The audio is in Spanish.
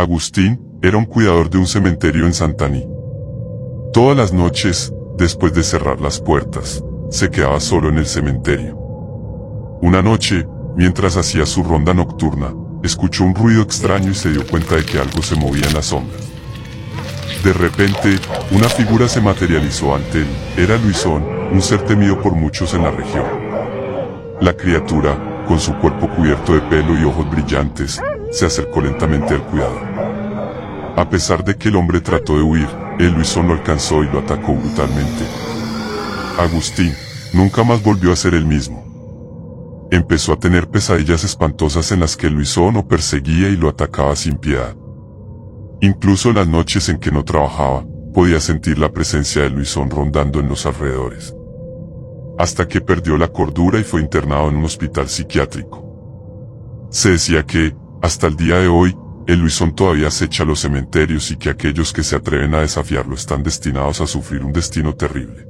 Agustín era un cuidador de un cementerio en Santaní. Todas las noches, después de cerrar las puertas, se quedaba solo en el cementerio. Una noche, mientras hacía su ronda nocturna, escuchó un ruido extraño y se dio cuenta de que algo se movía en las sombras. De repente, una figura se materializó ante él. Era Luisón, un ser temido por muchos en la región. La criatura, con su cuerpo cubierto de pelo y ojos brillantes, se acercó lentamente al cuidador. A pesar de que el hombre trató de huir, el Luisón lo alcanzó y lo atacó brutalmente. Agustín nunca más volvió a ser el mismo. Empezó a tener pesadillas espantosas en las que Luisón lo perseguía y lo atacaba sin piedad. Incluso las noches en que no trabajaba, podía sentir la presencia de Luisón rondando en los alrededores. Hasta que perdió la cordura y fue internado en un hospital psiquiátrico. Se decía que, hasta el día de hoy, el Luisón todavía acecha los cementerios y que aquellos que se atreven a desafiarlo están destinados a sufrir un destino terrible.